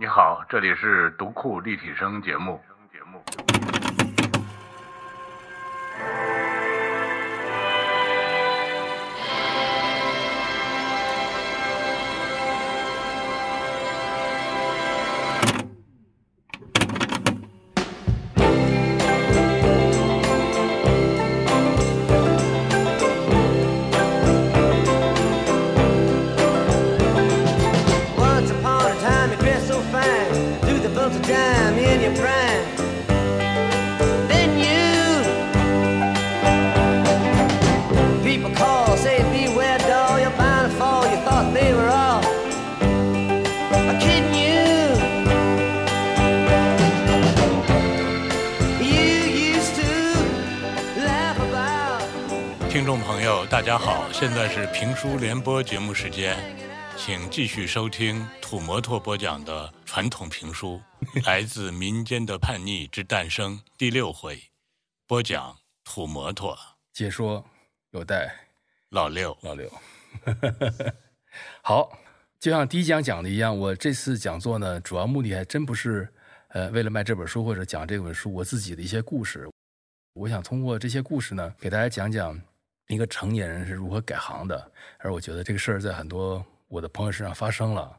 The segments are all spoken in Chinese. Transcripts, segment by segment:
你好，这里是读库立体声节目。现在是评书联播节目时间，请继续收听土摩托播讲的传统评书《来自民间的叛逆之诞生》第六回，播讲土摩托解说有待老六。老六。好，就像第一讲讲的一样，我这次讲座呢，主要目的还真不是呃为了卖这本书或者讲这本书我自己的一些故事。我想通过这些故事呢，给大家讲讲一个成年人是如何改行的。而我觉得这个事儿在很多我的朋友身上发生了。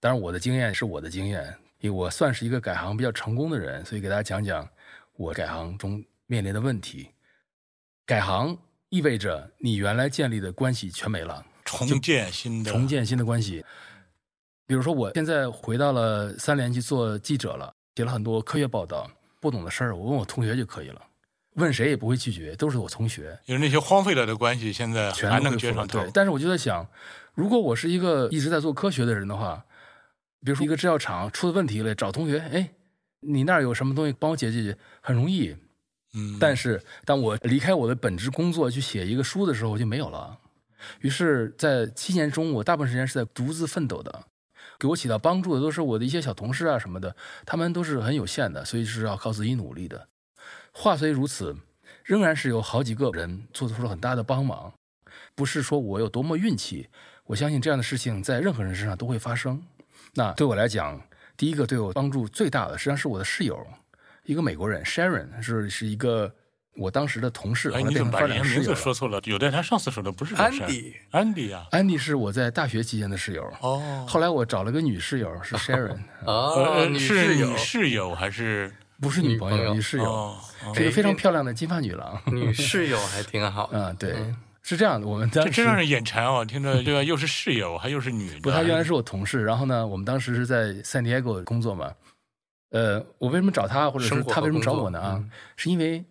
当然，我的经验是我的经验，因为我算是一个改行比较成功的人，所以给大家讲讲我改行中面临的问题。改行意味着你原来建立的关系全没了，重建新的重建新的关系。比如说，我现在回到了三联去做记者了，写了很多科学报道，不懂的事儿我问我同学就可以了，问谁也不会拒绝，都是我同学。因为那些荒废了的关系，现在全还能接上头对，。但是我就在想，如果我是一个一直在做科学的人的话，比如说一个制药厂出了问题了，找同学，哎，你那儿有什么东西帮我解决解决，很容易。嗯，但是当我离开我的本职工作去写一个书的时候，我就没有了。于是，在七年中，我大部分时间是在独自奋斗的。给我起到帮助的都是我的一些小同事啊什么的，他们都是很有限的，所以是要靠自己努力的。话虽如此，仍然是有好几个人做出了很大的帮忙。不是说我有多么运气，我相信这样的事情在任何人身上都会发生。那对我来讲，第一个对我帮助最大的，实际上是我的室友，一个美国人 Sharon，是是一个我当时的同事，后哎，你怎么把人名。字说错了？有的他上次说的不是安这事儿迪，安迪啊。安迪是我在大学期间的室友，哦，后来我找了个女室友是 Sharon，哦，是女，室友还是不是女朋友，女室友，是一个非常漂亮的金发女郎。女室友还挺好 的。嗯，对，是这样的。我们当时这真让人眼馋哦！听着这个又是室友，还又是女的。不，她原来是我同事。然后呢，我们当时是在 San Diego 工作嘛。呃，我为什么找她，或者是她为什么找我呢？啊嗯，是因为，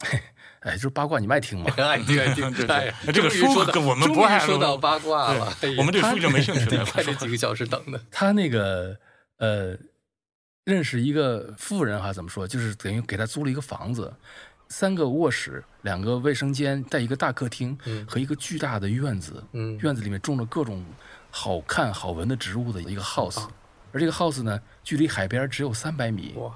哎，就是八卦，你们爱听吗？爱听爱听，对 对哎这个书终于说到跟我们终不爱说到八卦了，我们对书就没兴趣了。快这几个小时等的，他那个呃，认识一个富人哈，怎么说？就是等于给他租了一个房子，三个卧室，两个卫生间，带一个大客厅、嗯和一个巨大的院子。嗯院子里面种了各种好看好闻的植物的一个 house，、而这个 house 呢，距离海边只有三百米，哇，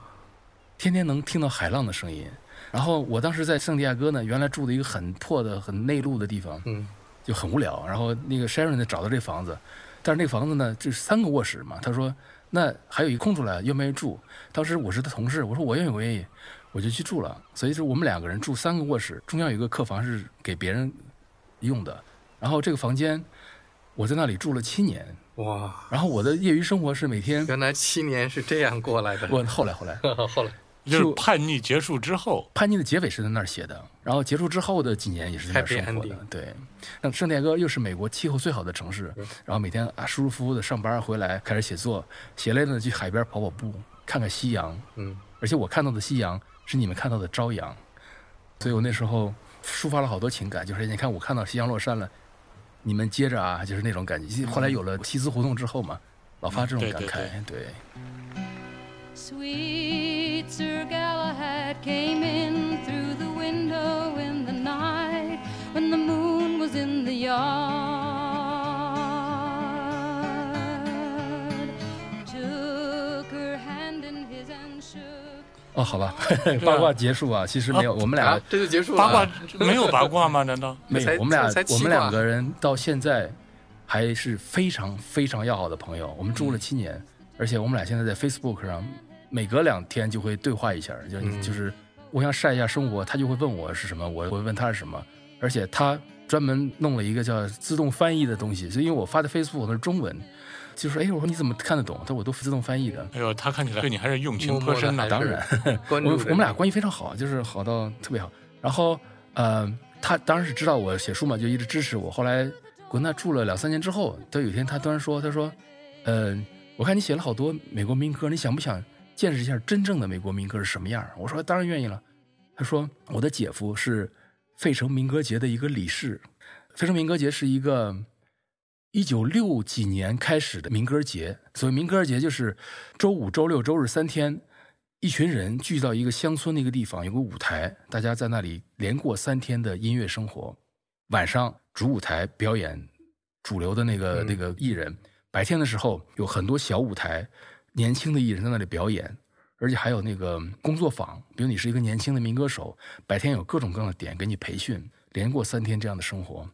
天天能听到海浪的声音。然后我当时在圣地亚哥呢，原来住的一个很破的、很内陆的地方，嗯就很无聊。然后那个 Sharon 呢找到这房子，但是那个房子呢就是三个卧室嘛。他说那还有一空出来，愿不愿意住？当时我是他同事，我说我愿意，我愿意，我就去住了。所以说我们两个人住三个卧室，中间有一个客房是给别人用的。然后这个房间我在那里住了七年。哇，然后我的业余生活是每天原来七年是这样过来的。我后来后来 后来就是叛逆结束之后，叛逆的结尾是在那儿写的，然后结束之后的几年也是在那儿生活的。对，那圣迭戈又是美国气候最好的城市，然后每天啊舒舒服服的上班回来开始写作，写累了呢去海边跑跑步，看看夕阳。嗯，而且我看到的夕阳是你们看到的朝阳，所以我那时候抒发了好多情感，就是你看我看到夕阳落山了，你们接着啊，就是那种感觉。后来有了西斯胡同之后嘛，老发这种感慨，对 Sweet Sir Galahad came in through the window in the night when the moon was in the yard. Took her hand in his and shook. 哦，好吧，八卦结束啊，其实没有，我们俩啊，这就结束了。八卦没有八卦吗？难道？没有，我们俩我们两个人到现在还是非常非常要好的朋友。我们住了七年，而且我们俩现在在 Facebook 上，每隔两天就会对话一下，就、嗯就是我想晒一下生活，他就会问我是什么，我会问他是什么，而且他专门弄了一个叫自动翻译的东西，就因为我发的 Facebook 那是中文，就说哎，我说你怎么看得懂？他说我都自动翻译的。哎呦，他看起来对你还是用情颇深呢。地还是当然，我我们俩关系非常好，就是好到特别好。然后呃，他当然是知道我写书嘛，就一直支持我。后来跟他住了两三年之后，他有一天他突然说，他说，呃，我看你写了好多美国民歌，你想不想见识一下真正的美国民歌是什么样儿？我说当然愿意了。他说我的姐夫是费城民歌节的一个理事，费城民歌节是一个一九六几年开始的民歌节。所谓民歌节，就是周五、周六、周日三天，一群人聚到一个乡村的一个地方，有个舞台，大家在那里连过三天的音乐生活。晚上主舞台表演主流的那个、嗯那个艺人，白天的时候有很多小舞台，年轻的艺人在那里表演。而且还有那个工作坊，比如你是一个年轻的民歌手，白天有各种各样的点给你培训，连过三天这样的生活，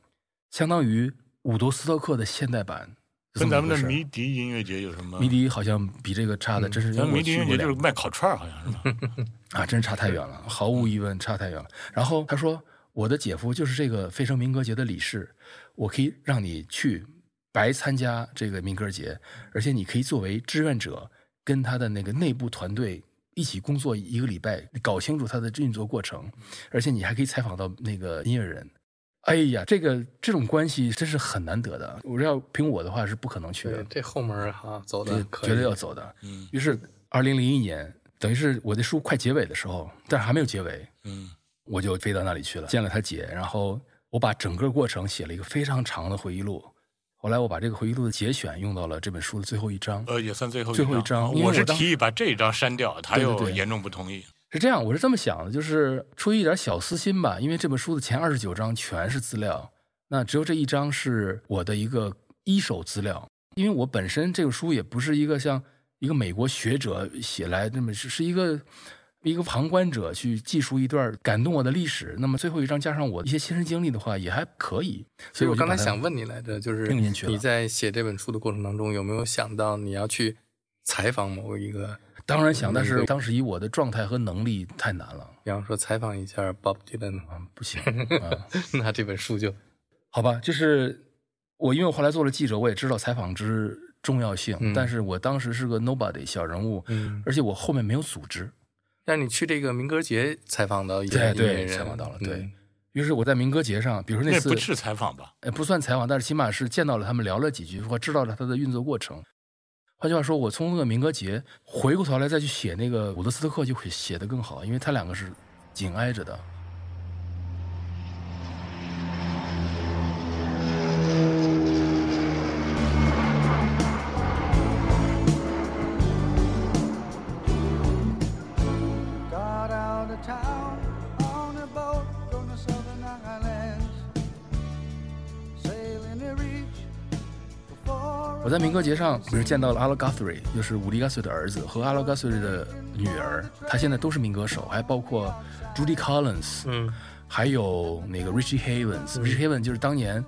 相当于伍德斯托克的现代版。跟咱们的迷笛音乐节有什么？迷笛好像比这个差的真是，咱们迷笛音乐节就是卖烤串儿，好像是吧？啊，真是差太远了，毫无疑问差太远了。然后他说，我的姐夫就是这个费城民歌节的理事，我可以让你去白参加这个民歌节，而且你可以作为志愿者，跟他的那个内部团队一起工作一个礼拜，搞清楚他的运作过程，而且你还可以采访到那个音乐人。哎呀，这个这种关系真是很难得的。我要凭我的话是不可能去的对，，这后门儿哈走的绝对要走的。嗯于是，二零零一年，等于是我的书快结尾的时候，但是还没有结尾，嗯，我就飞到那里去了，见了他姐，然后我把整个过程写了一个非常长的回忆录。后来我把这个回忆录的节选用到了这本书的最后一章。呃，也算最后最后一章啊我是提议把这一章删掉，他又严重不同意。是这样，我是这么想的，就是出于一点小私心吧，因为这本书的前二十九章全是资料，那只有这一章是我的一个一手资料。因为我本身这个书也不是一个像一个美国学者写来那么是是一个一个旁观者去记述一段感动我的历史。那么最后一章加上我一些亲身经历的话，也还可以。所以我刚才想问你来着，就是你在写这本书的过程当中，有没有想到你要去采访某一个，当然想，但是当时以我的状态和能力太难了，比方说采访一下 Bob Dylan，啊，不行 啊。那这本书就好吧，就是我，因为我后来做了记者，我也知道采访之重要性，嗯但是我当时是个 nobody 小人物，嗯，而且我后面没有组织，但是你去这个民歌节采访到一些对对音乐人，采访到了对嗯于是我在民歌节上，比如说那次那不是采访吧？呃不算采访，但是起码是见到了他们，聊了几句，或知道了他的运作过程。换句话说，我从那个民歌节回过头来再去写那个伍德斯特克，就会写得更好，因为他两个是紧挨着的。我在民歌节上，不是见到了阿拉 Guthrie，就是伍迪·加穗的儿子和阿拉 Guthrie 的女儿，他现在都是民歌手，还包括 Judy Collins，嗯还有那个 Richie Havens。Richie Havens 就是当年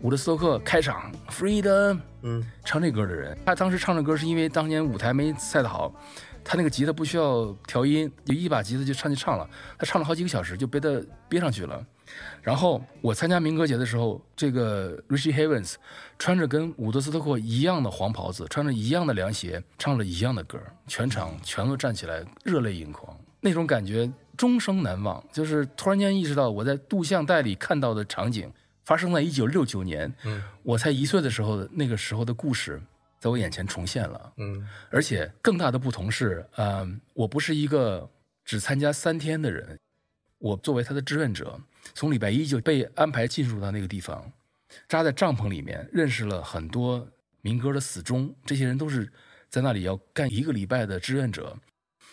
伍德斯托克开场 Freedom 嗯唱这歌的人。他当时唱这歌是因为当年舞台没赛得好，他那个吉他不需要调音，就一把吉他就上去唱了。他唱了好几个小时，就被他憋上去了。然后我参加民歌节的时候，这个 Richie Havens 穿着跟伍德斯托克一样的黄袍子，穿着一样的凉鞋，唱了一样的歌，全场全都站起来，热泪盈眶，那种感觉终生难忘。就是突然间意识到，我在录像带里看到的场景，发生在一九六九年，嗯我才一岁的时候的那个时候的故事，在我眼前重现了。嗯而且更大的不同是，嗯，我不是一个只参加三天的人，我作为他的志愿者，从礼拜一就被安排进入到那个地方，扎在帐篷里面，认识了很多民歌的死忠，这些人都是在那里要干一个礼拜的志愿者，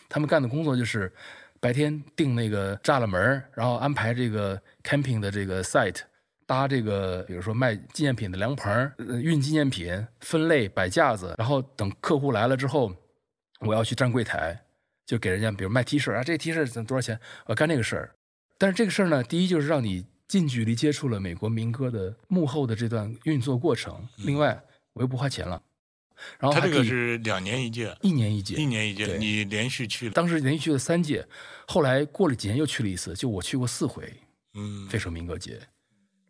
他们干的工作就是白天定那个栅栏门，然后安排这个 camping 的这个 site。搭这个，比如说卖纪念品的凉棚，运纪念品，分类摆架子，然后等客户来了之后，我要去站柜台，就给人家，比如卖 T 恤啊，这 T 恤怎么多少钱？我干这个事儿。但是这个事儿呢，第一就是让你近距离接触了美国民歌的幕后的这段运作过程，另外我又不花钱了。然后他这个是两年一届，一年一届，一年一届，你连续去了，当时连续去了三届，后来过了几年又去了一次，就我去过四回嗯，费城民歌节，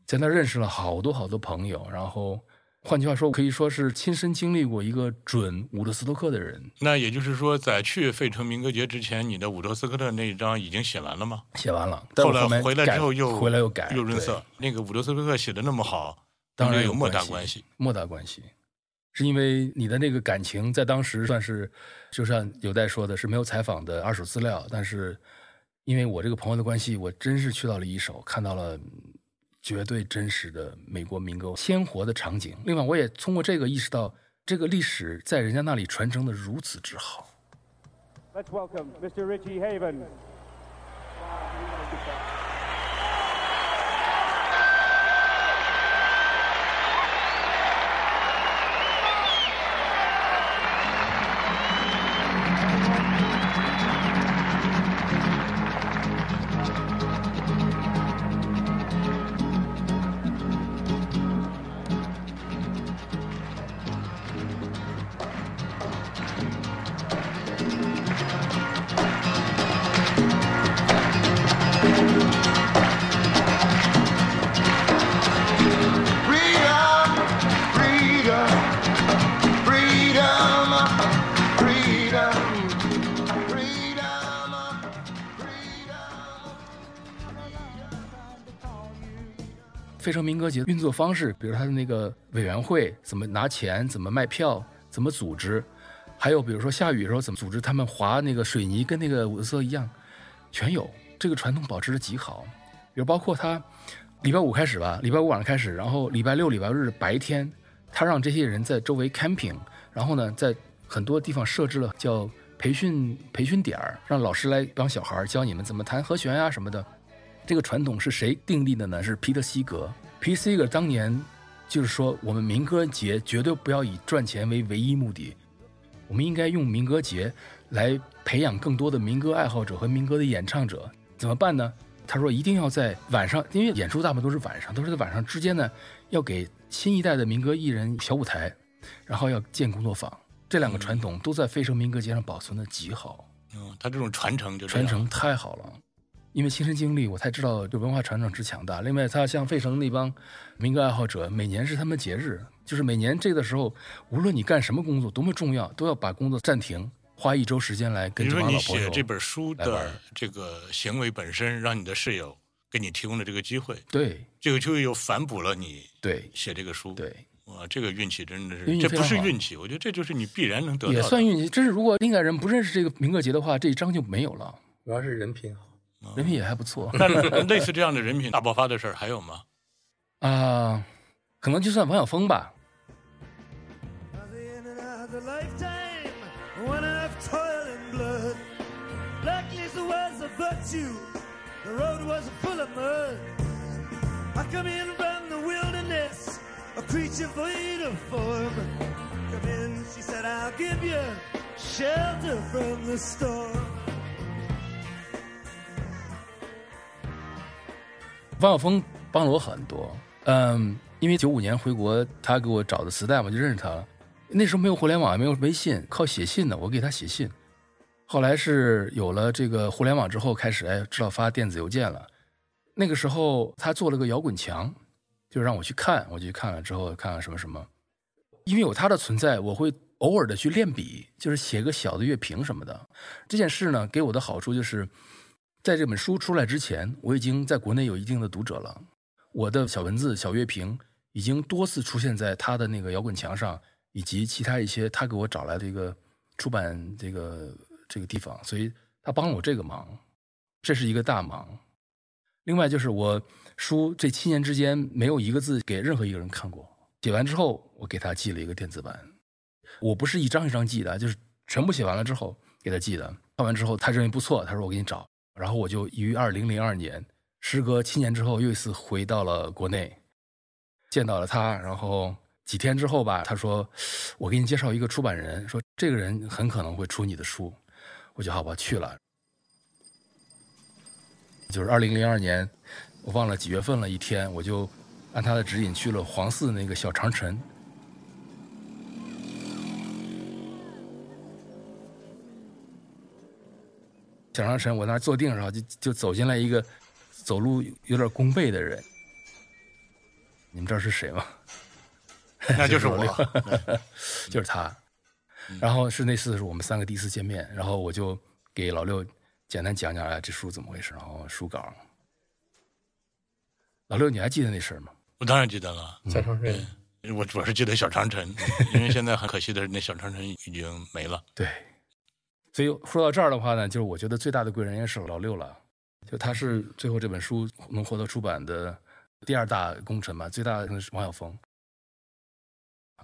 在那认识了好多好多朋友，然后换句话说，可以说是亲身经历过一个准伍德斯托克的人。那也就是说，在去费城民歌节之前，你的伍德斯科特那一章已经写完了吗？写完了，但我来回来之后又回来又改又润色。那个伍德斯托克写的那么好，当然有莫大关关系。，莫大关系，是因为你的那个感情在当时算是，就像有待说的是没有采访的二手资料，但是因为我这个朋友的关系，我真是去到了一手，看到了嗯绝对真实的美国民歌鲜活的场景。另外，我也通过这个意识到，这个历史在人家那里传承的如此之好。Let's welcome Mr. Richie Haven. 歌节运作方式，比如他的那个委员会怎么拿钱，怎么卖票，怎么组织，还有比如说下雨的时候怎么组织他们划那个水泥，跟那个伍德色一样，全有。这个传统保持的极好。比如包括他礼拜五开始吧，礼拜五晚上开始，然后礼拜六、礼拜日白天，他让这些人在周围 camping，然后呢，在很多地方设置了叫培训培训点儿，让老师来帮小孩教你们怎么弹和弦啊什么的。这个传统是谁订立的呢？是皮特西格。皮特西格当年就是说，我们民歌节绝对不要以赚钱为唯一目的，我们应该用民歌节来培养更多的民歌爱好者和民歌的演唱者。怎么办呢？他说一定要在晚上，因为演出大部分都是晚上，都是在晚上之间呢，要给新一代的民歌艺人小舞台，然后要建工作坊。这两个传统都在费城民歌节上保存的极好。嗯，他这种传承就传承太好了，因为亲身经历，我才知道这文化传承之强大。另外，他像费城那帮民歌爱好者，每年是他们节日，就是每年这个时候，无论你干什么工作，多么重要，都要把工作暂停，花一周时间来跟这比如说你帮老朋友。写这本书的这个行为本身，让你的室友给你提供了这个机会，对这个就又反哺了你对写这个书。，对，哇，这个运气真的是运，气这不是运气，我觉得这就是你必然能得到的。也算运气。真是如果另外人不认识这个民歌节的话，这一章就没有了。主要是人品好。人品也还不错那类似这样的人品大爆发的事儿还有吗？啊、可能就算王晓峰吧。A creature void of form. Come in, she said, I'll give you shelter from the storm. 王晓峰帮了我很多，嗯，因为九五年回国，他给我找的磁带，我就认识他了。那时候没有互联网，也没有微信，靠写信的，我给他写信。后来是有了这个互联网之后，开始哎知道发电子邮件了。那个时候他做了个摇滚墙，就让我去看，我就去看了之后看看什么什么。因为有他的存在，我会偶尔的去练笔，就是写个小的乐评什么的。这件事呢，给我的好处就是，在这本书出来之前，我已经在国内有一定的读者了。我的小文字、小乐评已经多次出现在他的那个摇滚墙上，以及其他一些他给我找来的一个出版这个这个地方，所以他帮了我这个忙，这是一个大忙。另外就是我书这七年之间没有一个字给任何一个人看过，写完之后我给他寄了一个电子版，我不是一张一张寄的，就是全部写完了之后给他寄的。看完之后他认为不错，他说我给你找，然后我就于二零零二年，时隔七年之后又一次回到了国内，见到了他，然后几天之后吧，他说我给你介绍一个出版人，说这个人很可能会出你的书，我就好吧去了。就是二零零二年，我忘了几月份了，一天我就按他的指引去了黄寺那个小长城。小长城，我那儿坐定然后，就就走进来一个走路有点弓背的人。你们知道是谁吗？那就是我。就是他。然后是那次是我们三个第一次见面，然后我就给老六简单讲讲哎这书怎么回事，然后书稿。老六，你还记得那事儿吗？我当然记得了，小长城，我主要是记得小长城，因为现在很可惜的是，那小长城已经没了。对，所以说到这儿的话呢，就是我觉得最大的贵人应该是老六了，就他是最后这本书能获得出版的第二大功臣吧，最大的可能是王晓峰。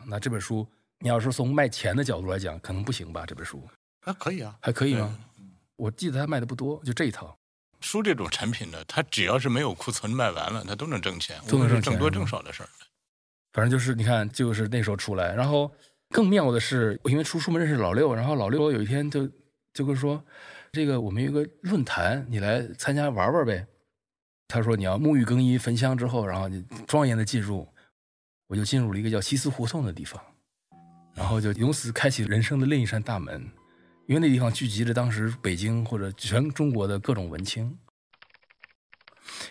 那这本书，你要是从卖钱的角度来讲，可能不行吧？这本书还，可以啊，还可以吗？我记得他卖的不多，就这一套。书这种产品呢，它只要是没有库存卖完了，它都能挣钱，都能挣钱挣多挣少的事儿。反正就是你看，就是那时候出来，然后更妙的是，我因为出书嘛认识老六，然后老六有一天就就跟说，这个我们有个论坛，你来参加玩玩呗。他说你要沐浴更衣焚香之后，然后你庄严的进入，我就进入了一个叫西四胡同的地方，然后就由此开启人生的另一扇大门。因为那地方聚集着当时北京或者全中国的各种文青，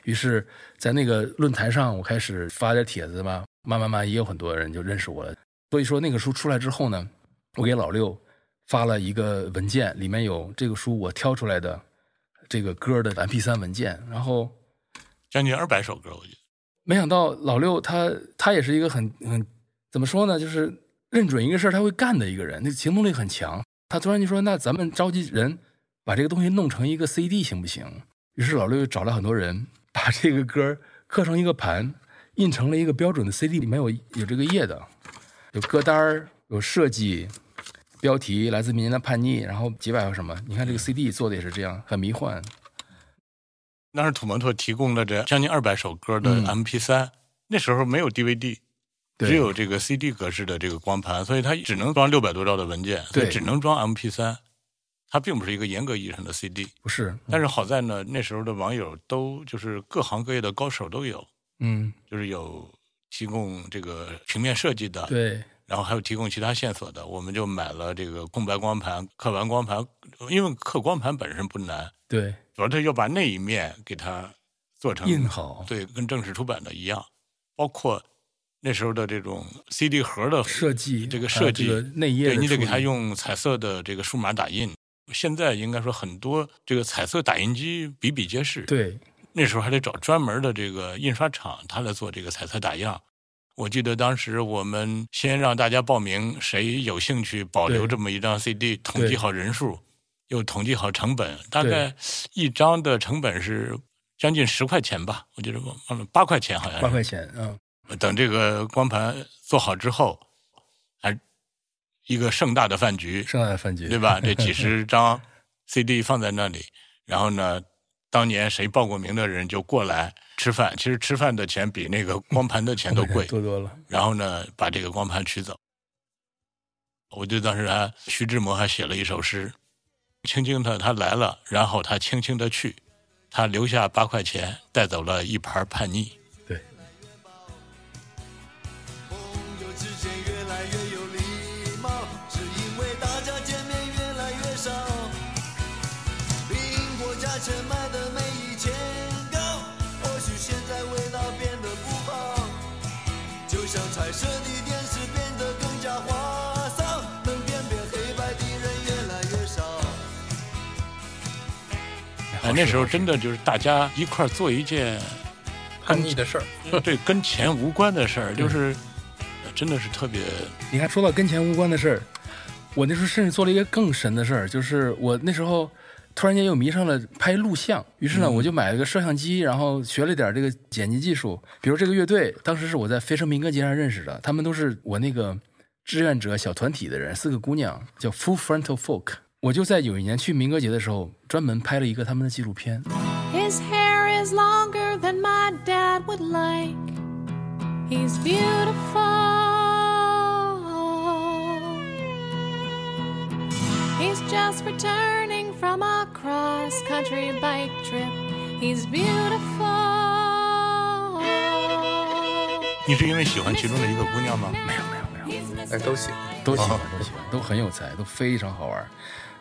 于是，在那个论坛上，我开始发点帖子嘛，慢慢慢也有很多人就认识我了。所以说，那个书出来之后呢，我给老六发了一个文件，里面有这个书我挑出来的这个歌的 M P 三文件，然后将近二百首歌，我觉得。没想到老六他他也是一个很很怎么说呢，就是认准一个事儿他会干的一个人，那行动力很强。他突然就说：“那咱们召集人，把这个东西弄成一个 CD 行不行？”于是老六又找了很多人，把这个歌刻成一个盘，印成了一个标准的 CD，里面有有这个页的，有歌单儿，有设计，标题来自民间的叛逆，然后几百个什么。你看这个 CD 做的也是这样，很迷幻。那是土摩托提供了这将近二百首歌的 MP 三，那时候没有 DVD。只有这个 CD 格式的这个光盘，所以它只能装六百多兆的文件，对只能装 MP 三。它并不是一个严格意义上的 CD，不是。但是好在呢，那时候的网友都就是各行各业的高手都有，嗯，就是有提供这个平面设计的，对，然后还有提供其他线索的，我们就买了这个空白光盘，刻完光盘，因为刻光盘本身不难，对，主要他要把那一面给它做成印好，对，跟正式出版的一样，包括。那时候的这种 CD 盒的设计，这个设计内页，对你得给它用彩色的这个数码打印。现在应该说很多这个彩色打印机比比皆是。对，那时候还得找专门的这个印刷厂，他来做这个彩色打样。我记得当时我们先让大家报名，谁有兴趣保留这么一张 CD，统计好人数，又统计好成本，大概一张的成本是将近十块钱吧，我记得忘了八块钱好像。八块钱，嗯。等这个光盘做好之后，还一个盛大的饭局，盛大的饭局，对吧？这几 十张 CD 放在那里，然后呢，当年谁报过名的人就过来吃饭。其实吃饭的钱比那个光盘的钱都贵，多多了。然后呢，把这个光盘取走。我记得当时还徐志摩还写了一首诗：“轻轻的他来了，然后他轻轻的去，他留下八块钱，带走了一盘叛逆。”那时候真的就是大家一块做一件叛逆的事儿，对，跟钱无关的事儿，就是真的是特别。你看，说到跟钱无关的事儿，我那时候甚至做了一个更神的事儿，就是我那时候突然间又迷上了拍录像，于是呢，我就买了个摄像机，然后学了点这个剪辑技术。比如这个乐队，当时是我在飞升民歌节上认识的，他们都是我那个志愿者小团体的人，四个姑娘，叫 Full Frontal Folk。我就在有一年去民歌节的时候，专门拍了一个他们的纪录片。His hair is longer than my dad would like. He's beautiful. He's just returning from a cross country bike trip. He's beautiful. 你是因为喜欢其中的一个姑娘吗？没有没有没有，哎，都喜欢，都喜欢都喜欢，都很有才，都非常好玩。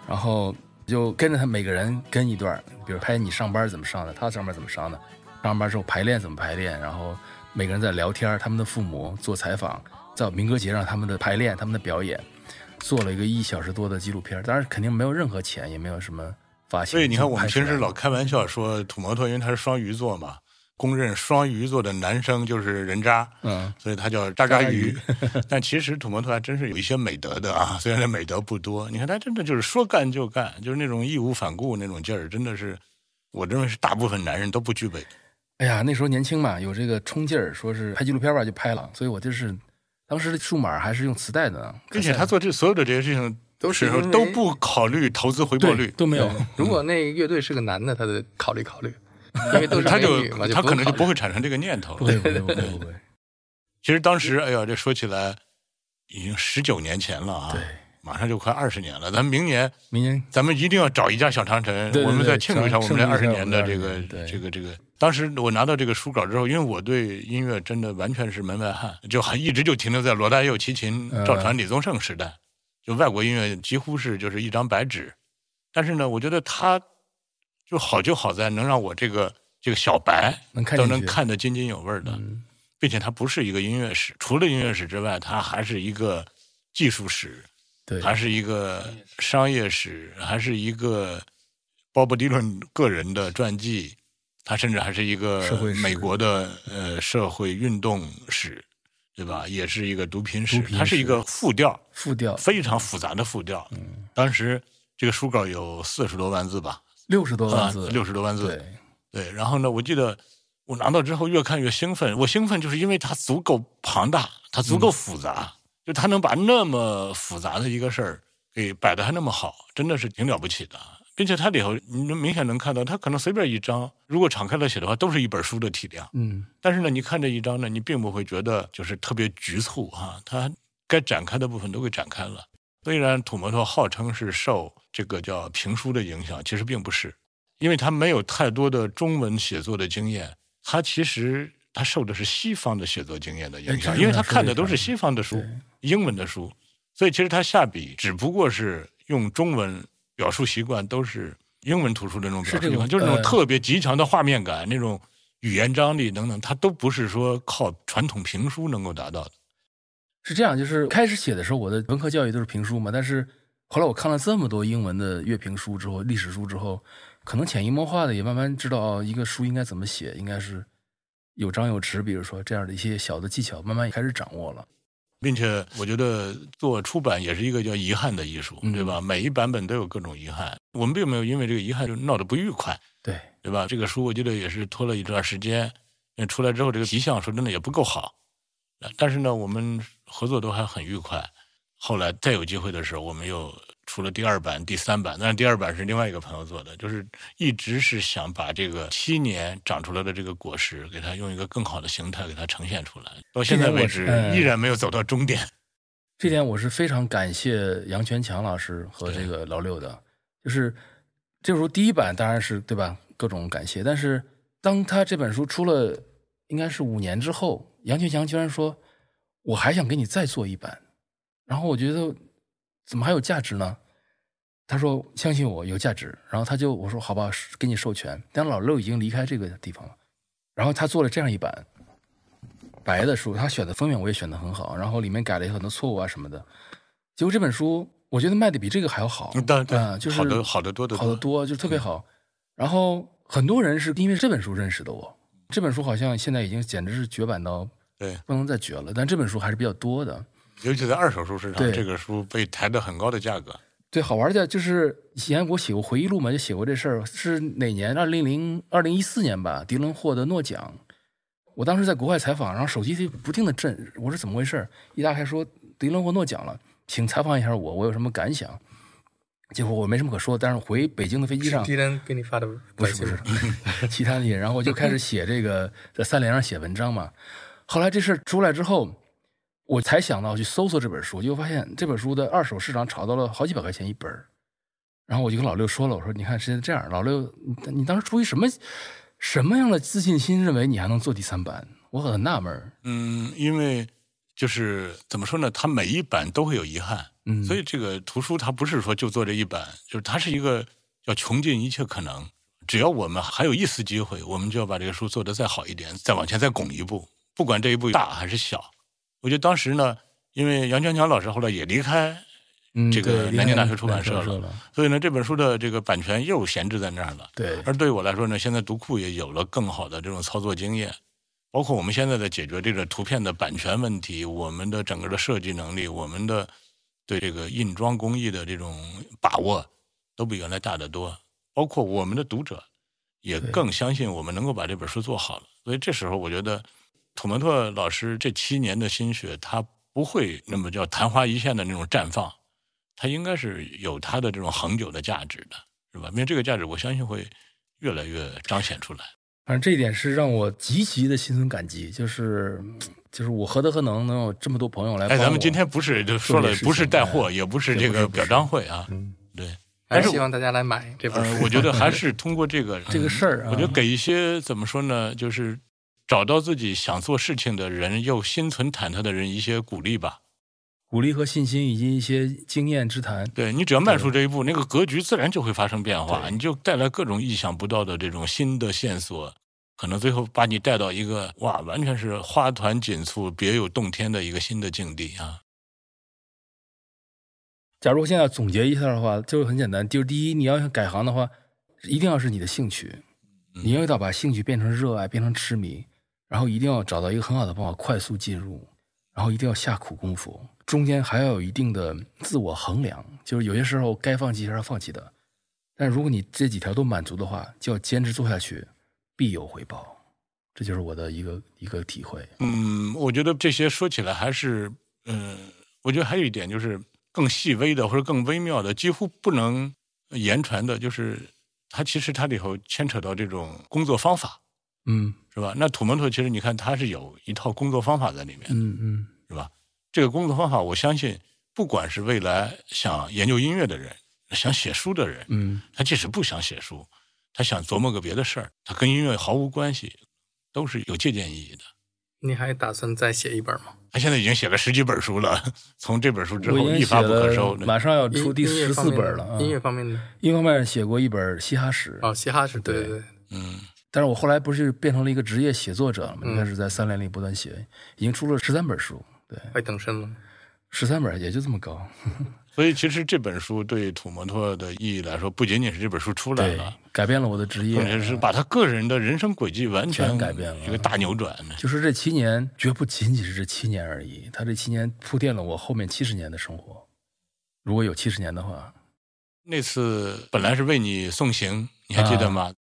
然后就跟着他每个人跟一段，比如拍你上班怎么上的，他上班怎么上的，上班之后排练怎么排练，然后每个人在聊天，他们的父母做采访，在民歌节上他们的排练、他们的表演，做了一个一小时多的纪录片，当然肯定没有任何钱，也没有什么发行。所以你看，我们平时老开玩笑说土摩托，因为他是双鱼座嘛，公认双鱼座的男生就是人渣，嗯，所以他叫渣渣鱼渣。但其实土摩托还真是有一些美德的啊，虽然这美德不多。你看他真的就是说干就干，就是那种义无反顾那种劲儿，真的是我认为是大部分男人都不具备。哎呀，那时候年轻嘛，有这个冲劲儿，说是拍纪录片吧就拍了，所以我就是当时的数码还是用磁带的呢，并且他做这所有的这些事情都是都不考虑投资回报率，都没有。如果那乐队是个男的，他得考虑考虑，因为都是他就他可能就不会产生这个念头不。会不会 不会，其实当时，哎呀，这说起来已经十九年前了啊，对，马上就快二十年了。咱们明年明年咱们一定要找一家小长城，对对我们再庆祝一下我们这二十年的我们20这个这个这个。当时我拿到这个书稿之后，因为我对音乐真的完全是门外汉，就还一直就停留在罗大佑、齐秦、嗯赵传、李宗盛时代，就外国音乐几乎是就是一张白纸。但是呢，我觉得他就好就好在能让我这个这个小白 都能能看得津津有味儿的。嗯并且它不是一个音乐史，除了音乐史之外，它还是一个技术史，对，还是一个商业史，还是一个鲍勃迪伦个人的传记，它甚至还是一个美国的呃社会运动史，对吧？也是一个毒品史，毒品史它是一个复调，复调非常复杂的复调。嗯当时这个书稿有四十多万字吧，六十多啊万字，，六十多万字，对，对，然后呢，我记得我拿到之后越看越兴奋。我兴奋就是因为它足够庞大，它足够复杂，就它能把那么复杂的一个事儿给摆的还那么好，真的是挺了不起的。并且它里头你能明显能看到，它可能随便一张，如果敞开了写的话，都是一本书的体量。嗯，但是呢，你看这一张呢，你并不会觉得就是特别局促哈、它该展开的部分都给展开了。虽然土摩托号称是受这个叫评书的影响，其实并不是，因为他没有太多的中文写作的经验，他其实他受的是西方的写作经验的影响，因为他看的都是西方的书，英文的书，所以其实他下笔只不过是用中文表述习惯都是英文图书的那种表述习惯，就是那种呃特别极强的画面感，那种语言张力等等，他都不是说靠传统评书能够达到的。是这样，就是开始写的时候，我的文科教育都是评书嘛，但是后来我看了这么多英文的乐评书之后，历史书之后，可能潜移默化的也慢慢知道哦，一个书应该怎么写，应该是有章有弛，比如说这样的一些小的技巧，慢慢也开始掌握了。并且我觉得做出版也是一个叫遗憾的艺术，嗯对吧？每一版本都有各种遗憾，我们并没有因为这个遗憾就闹得不愉快，对，对吧？这个书我觉得也是拖了一段时间，嗯出来之后这个皮相说真的也不够好，呃但是呢，我们合作都还很愉快。后来再有机会的时候，我们又出了第二版、第三版，但是第二版是另外一个朋友做的，就是一直是想把这个七年长出来的这个果实，给它用一个更好的形态给它呈现出来。到现在为止依然没有走到终点。这点我是非常感谢杨全强老师和这个老六的，就是这本书第一版当然是对吧，各种感谢，但是当他这本书出了，应该是五年之后，杨全强居然说我还想给你再做一版，然后我觉得怎么还有价值呢？他说相信我有价值，然后他就我说好吧，给你授权，但老六已经离开这个地方了，然后他做了这样一版，白的书，他选的封面我也选的很好，然后里面改了很多错误啊什么的。结果这本书我觉得卖的比这个还要好，嗯对对啊，就是好的好的多的多好的多，就特别好。然后很多人是因为这本书认识的我，这本书好像现在已经简直是绝版到对，不能再绝了，但这本书还是比较多的。尤其在二手书市场，这个书被抬得很高的价格。对，好玩的就是以前我写过回忆录嘛，就写过这事儿，是哪年？二零零二零一四年吧，迪伦获得诺奖。我当时在国外采访，然后手机就不停的震，我说怎么回事？一打开说迪伦获诺奖了，请采访一下我，我有什么感想？结果我没什么可说，但是回北京的飞机上，迪伦给你发的不是不是 其他那些，然后我就开始写这个在三联上写文章嘛。后来这事儿出来之后，我才想到去搜索这本书，结果发现这本书的二手市场炒到了好几百块钱一本儿然后我就跟老六说了，我说你看现在这样，老六你你当时出于什么什么样的自信心，认为你还能做第三版？我很纳闷。嗯，因为就是怎么说呢？他每一版都会有遗憾，嗯，所以这个图书它不是说就做这一版，就是它是一个要穷尽一切可能。只要我们还有一丝机会，我们就要把这个书做得再好一点，再往前再拱一步，不管这一步大还是小。我觉得当时呢，因为杨全强老师后来也离开嗯这个南京大学出版社了，了，所以呢，这本书的这个版权又闲置在那儿了。对，而对我来说呢，现在读库也有了更好的这种操作经验，包括我们现在的解决这个图片的版权问题，我们的整个的设计能力，我们的对这个印装工艺的这种把握，都比原来大得多。包括我们的读者也更相信我们能够把这本书做好了。所以这时候，我觉得土门拓老师这七年的心血，他不会那么叫昙花一现的那种绽放，他应该是有他的这种恒久的价值的。是吧？因为这个价值，我相信会越来越彰显出来。反正这一点是让我极其的心存感激，就是就是我何德何能能有这么多朋友来哎，咱们今天不是就说了不是带货，也不是这个表彰会啊。嗯，对，还是是希望大家来买这本呃，书。我觉得还是通过这个这个事儿啊，我觉得给一些怎么说呢，就是找到自己想做事情的人，又心存忐忑的人一些鼓励吧。鼓励和信心以及一些经验之谈。对你只要迈出这一步，那个格局自然就会发生变化，你就带来各种意想不到的这种新的线索，可能最后把你带到一个哇，完全是花团锦簇、别有洞天的一个新的境地啊。假如现在总结一下的话，就是很简单，就是第一，你要想改行的话，一定要是你的兴趣，嗯你要要把兴趣变成热爱，变成痴迷，然后一定要找到一个很好的方法快速进入，然后一定要下苦功夫，中间还要有一定的自我衡量，就是有些时候该放弃还是要放弃的，但如果你这几条都满足的话，就要坚持做下去，必有回报。这就是我的一个一个体会。嗯，我觉得这些说起来还是，嗯、我觉得还有一点就是更细微的或者更微妙的，几乎不能言传的，就是它其实它里头牵扯到这种工作方法，嗯是吧？那土门头其实你看它是有一套工作方法在里面，嗯嗯，是吧？这个工作方法，我相信，不管是未来想研究音乐的人，想写书的人，嗯，他即使不想写书，他想琢磨个别的事儿，他跟音乐毫无关系，都是有借鉴意义的。你还打算再写一本吗？他现在已经写了十几本书了，从这本书之后一发不可收，。马上要出第十四本了啊。音乐方面的一方面写过一本嘻哈史，哦，嘻哈是对对对对，嗯，但是我后来不是变成了一个职业写作者了吗？嗯应该是在三联里不断写，已经出了十三本书，对，快等身了。十三本也就这么高，所以其实这本书对土摩托的意义来说，不仅仅是这本书出来了，，改变了我的职业是把他个人的人生轨迹完全全改变了一个大扭转。就是这七年，绝不仅仅是这七年而已，他这七年铺垫了我后面七十年的生活。如果有七十年的话，那次本来是为你送行，你还记得吗？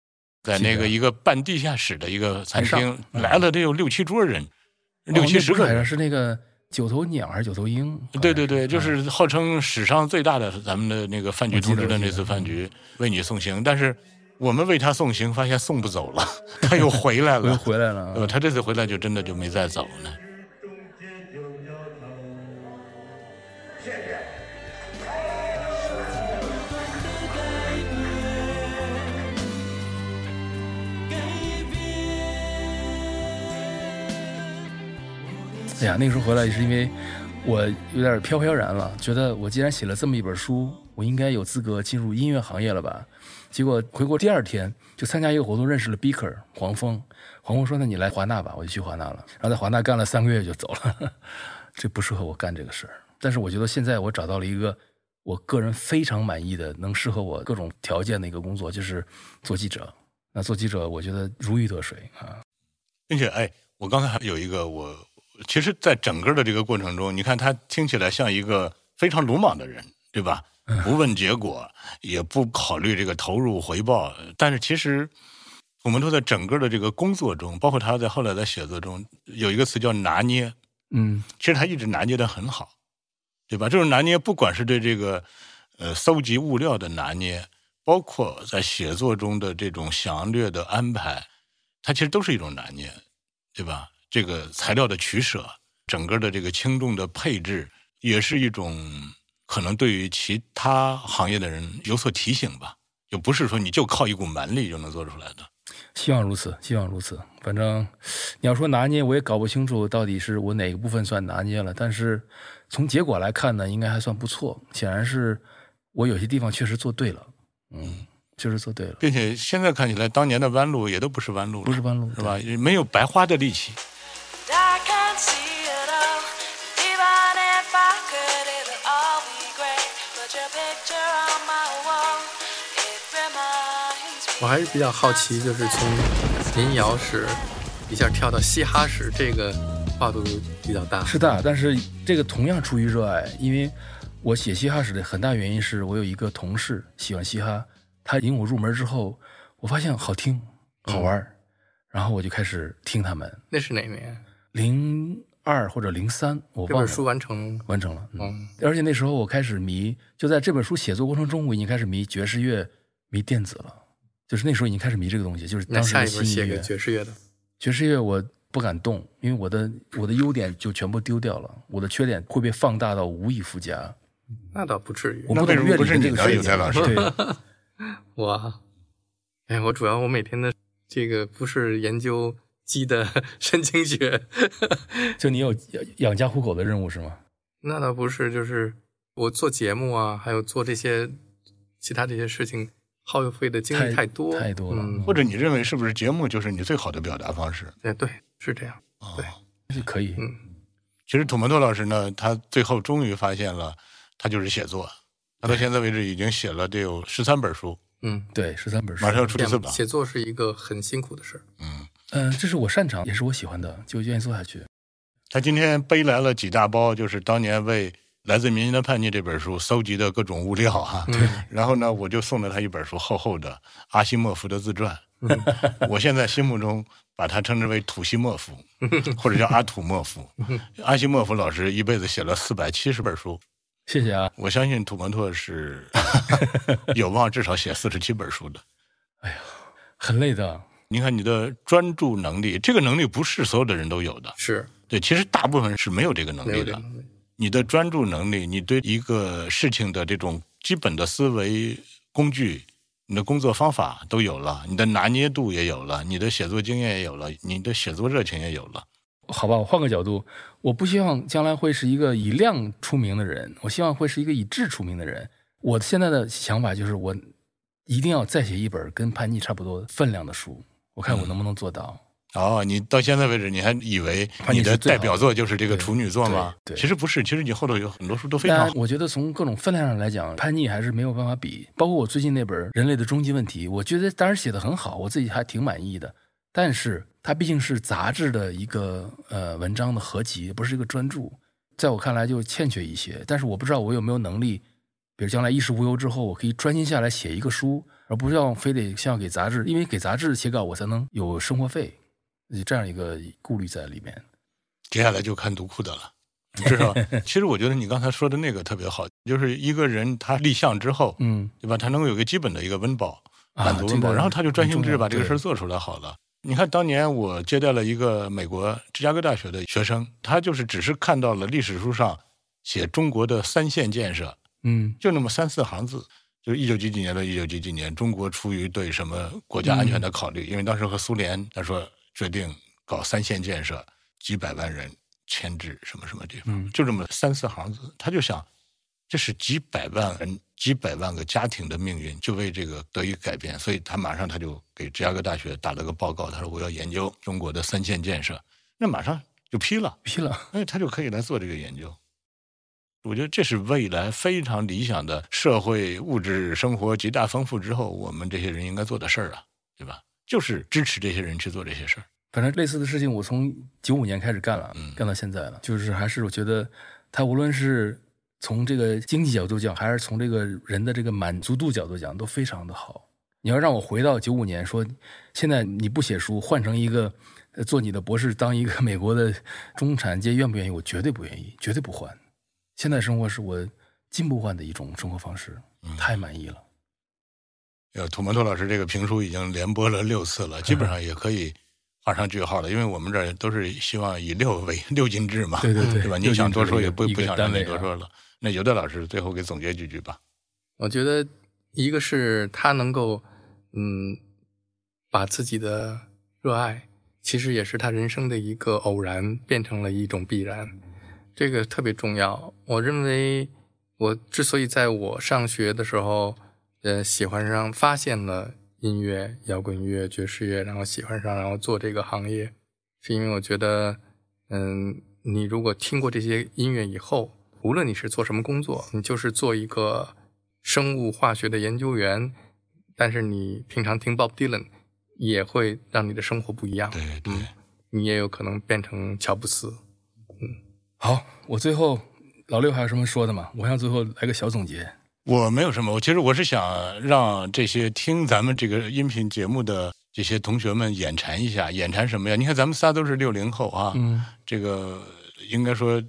在那个一个半地下室的一个餐厅，来了得有六七桌人，六哦七十个人是那个九头鸟还是九头鹰？对对对，就是号称史上最大的咱们的那个饭局通知的那次饭局，为你送行。但是我们为他送行，发现送不走了，他又回来了 又。回来了啊。呃，他这次回来就真的就没再走呢。哎呀，那个时候回来也是因为我有点飘飘然了，觉得我既然写了这么一本书，我应该有资格进入音乐行业了吧？结果回国第二天就参加一个活动，认识了 Beaker 黄蜂。黄蜂说：“那你来华纳吧。”我就去华纳了，然后在华纳干了三个月就走了。这不适合我干这个事儿。但是我觉得现在我找到了一个我个人非常满意的、能适合我各种条件的一个工作，就是做记者。那做记者，我觉得如鱼得水啊。并且，哎，我刚才还有一个，我其实，在整个的这个过程中，你看他听起来像一个非常鲁莽的人，对吧？不问结果，也不考虑这个投入回报。但是其实，我们都在整个的这个工作中，包括他在后来的写作中，有一个词叫拿捏。嗯其实他一直拿捏的很好，对吧？这种拿捏，不管是对这个呃搜集物料的拿捏，包括在写作中的这种详略的安排，它其实都是一种拿捏，对吧？这个材料的取舍，整个的这个轻重的配置，也是一种可能对于其他行业的人有所提醒吧。就不是说你就靠一股蛮力就能做出来的。希望如此，希望如此。反正你要说拿捏，我也搞不清楚到底是我哪个部分算拿捏了。但是从结果来看呢，应该还算不错。显然是我有些地方确实做对了，嗯，确实做对了，并且现在看起来，当年的弯路也都不是弯路了，不是弯路是吧？没有白花的力气。我还是比较好奇，就是从民谣史一下跳到嘻哈史，这个跨度比较大。是大，但是这个同样出于热爱，因为我写嘻哈史的很大原因是我有一个同事喜欢嘻哈，他引我入门之后，我发现好听、好玩儿，然后我就开始听他们。那是哪年？零二或者零三，我忘了。这本书完成完成了，嗯。嗯而且那时候我开始迷，就在这本书写作过程中，我已经开始迷爵士乐、迷电子了。就是那时候已经开始迷这个东西，就是当时的一本写给新音乐。爵士乐的，爵士乐我不敢动，因为我的我的优点就全部丢掉了，我的缺点会被放大到无以复加。那倒不至于我。不懂那为什么乐理这不是你的个世界有才老师对，我，哎，我主要我每天的这个不是研究鸡的 神经学，就你有养养家糊口的任务是吗？那倒不是，就是我做节目啊，还有做这些其他这些事情，耗费的精力太太多太多了嗯，或者你认为是不是节目就是你最好的表达方式？对对，是这样。对，就可以。嗯其实土门托老师呢，他最后终于发现了，他就是写作。他到现在为止已经写了得有十三本书，嗯，对，十三本书马。上要出第四本。写作是一个很辛苦的事儿。嗯，嗯、这是我擅长，也是我喜欢的，就愿意做下去。他今天背来了几大包，就是当年为《来自民间的叛逆》这本书搜集的各种物料哈、嗯然后呢，我就送了他一本书，厚厚的阿西莫夫的自传。我现在心目中把他称之为土西莫夫，或者叫阿土莫夫。阿西莫夫老师一辈子写了四百七十本书，谢谢啊，我相信土蒙托是 有望至少写四十七本书的。哎呀很累的。你看你的专注能力，这个能力不是所有的人都有的。是对，其实大部分人是没有这个能没力的。你的专注能力，你对一个事情的这种基本的思维工具，你的工作方法都有了，你的拿捏度也有了，你的写作经验也有了，你的写作热情也有了。好吧，我换个角度，我不希望将来会是一个以量出名的人，我希望会是一个以质出名的人。我现在的想法就是，我一定要再写一本跟叛逆差不多分量的书，我看我能不能做到。哦，你到现在为止，你还以为你的代表作就是这个处女作吗？对对其实不是，其实你后头有很多书都非常好。我觉得从各种分量上来讲，叛逆还是没有办法比。包括我最近那本《人类的终极问题》，我觉得当然写的很好，我自己还挺满意的。但是它毕竟是杂志的一个呃文章的合集，不是一个专著，在我看来就欠缺一些。但是我不知道我有没有能力，比如将来衣食无忧之后，我可以专心下来写一个书，而不是要非得像给杂志，因为给杂志写稿我才能有生活费，有这样一个顾虑在里面。接下来就看读库的了，至少其实我觉得你刚才说的那个特别好，就是一个人他立项之后，嗯，对吧？他能够有个基本的一个温饱，啊满足温饱，这个然后他就专心致志把这个事儿做出来好了。你看，当年我接待了一个美国芝加哥大学的学生，他就是只是看到了历史书上写中国的三线建设，嗯就那么三四行字，就是一九几几年到一九几几年，中国出于对什么国家安全的考虑，因为当时和苏联他说决定搞三线建设，几百万人迁至什么什么地方，嗯就这么三四行字，他就想，这是几百万人、几百万个家庭的命运就为这个得以改变，所以他马上他就给芝加哥大学打了个报告，他说我要研究中国的三线建设，那马上就批了。批了。哎，他就可以来做这个研究。我觉得这是未来非常理想的社会物质生活极大丰富之后，我们这些人应该做的事儿啊，对吧？就是支持这些人去做这些事儿。反正类似的事情，我从九五年开始干了，嗯干到现在了。就是还是我觉得，他无论是从这个经济角度讲，还是从这个人的这个满足度角度讲，都非常的好。你要让我回到九五年，说现在你不写书，换成一个呃做你的博士，当一个 美国的中产阶，愿不愿意？我绝对不愿意，绝对不换。现在生活是我进不换的一种生活方式，太满意了。呃，土门托老师这个评书已经连播了六次了，基本上也可以画上句号了，因为我们这儿都是希望以六为六进制嘛，对对对对吧？六你想多说也不不想让你多说了。那尤德老师最后给总结几句吧。我觉得一个是他能够，嗯，把自己的热爱，其实也是他人生的一个偶然，变成了一种必然，这个特别重要。我认为，我之所以在我上学的时候，呃，喜欢上、发现了音乐、摇滚乐、爵士乐，然后喜欢上，然后做这个行业，是因为我觉得，嗯，你如果听过这些音乐以后，无论你是做什么工作，你就是做一个生物化学的研究员，但是你平常听 Bob Dylan，也会让你的生活不一样。对对，嗯，你也有可能变成乔布斯。嗯好，我最后老六还有什么说的吗？我想最后来个小总结。我没有什么，我其实我是想让这些听咱们这个音频节目的这些同学们眼馋一下，眼馋什么呀？你看咱们仨都是六零后啊，嗯，这个应该说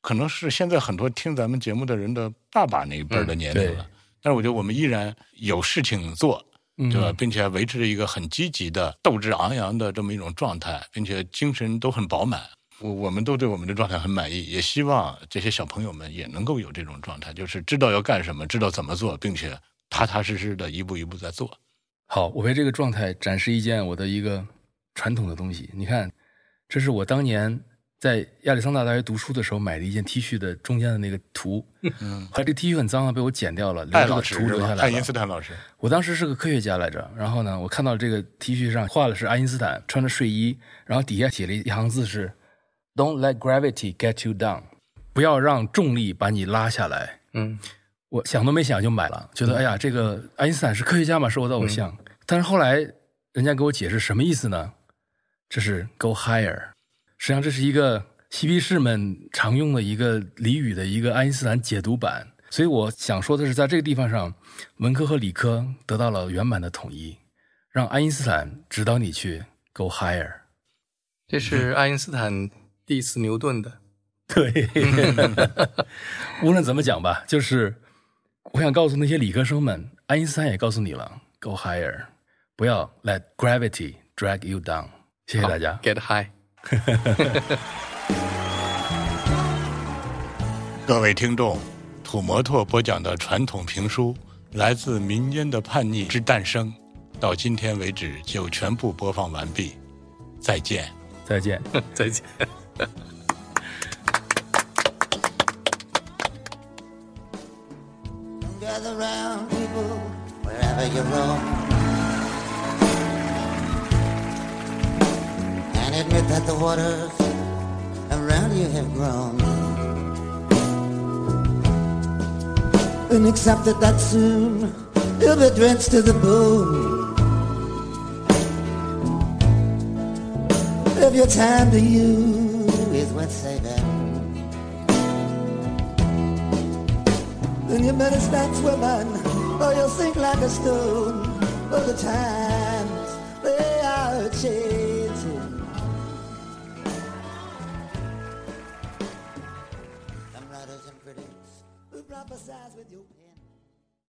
可能是现在很多听咱们节目的人的爸爸那一辈儿的年龄了，对但是我觉得我们依然有事情做，嗯对吧？并且维持着一个很积极的、斗志昂扬的这么一种状态，并且精神都很饱满。我我们都对我们的状态很满意，也希望这些小朋友们也能够有这种状态，就是知道要干什么，知道怎么做，并且踏踏实实的一步一步在做。好，我为这个状态展示一件我的一个传统的东西。你看，这是我当年在亚利桑那大学读书的时候买的一件 T 恤的中间的那个图。嗯，后来这 T 恤很脏了，被我剪掉了，留艾这个老师是吧？图留下来爱因斯。坦老师，我当时是个科学家来着，然后呢，我看到这个 T 恤上画的是爱因斯坦穿着睡衣，然后底下写了一行字是 “Don't let gravity get you down”，不要让重力把你拉下来。嗯我想都没想就买了，觉得哎呀，这个爱因斯坦是科学家嘛，是我的偶像。但是后来人家给我解释什么意思呢？这是 go higher，实际上这是一个嬉皮士们常用的一个俚语的一个爱因斯坦解读版。所以我想说的是，在这个地方上，文科和理科得到了圆满的统一，让爱因斯坦指导你去 go higher。这是爱因斯坦 diss 牛顿的。对，无论怎么讲吧，就是我想告诉那些理科生们，爱因斯坦也告诉你了，go higher，不要 let gravity drag you down。谢谢大家。Get high。各位听众，土摩托播讲的传统评书《来自民间的叛逆之诞生》，到今天为止就全部播放完毕，再见。再见。再见。Gather round, people, wherever you roam. And admit that the waters around you have grown. And accept that, that soon you'll be drenched to the bone. If your time to you is worth saving. Then you better start swimming, or you'll sink like a stone. For the times they are changing. Some writers and critics who prophesize with pen.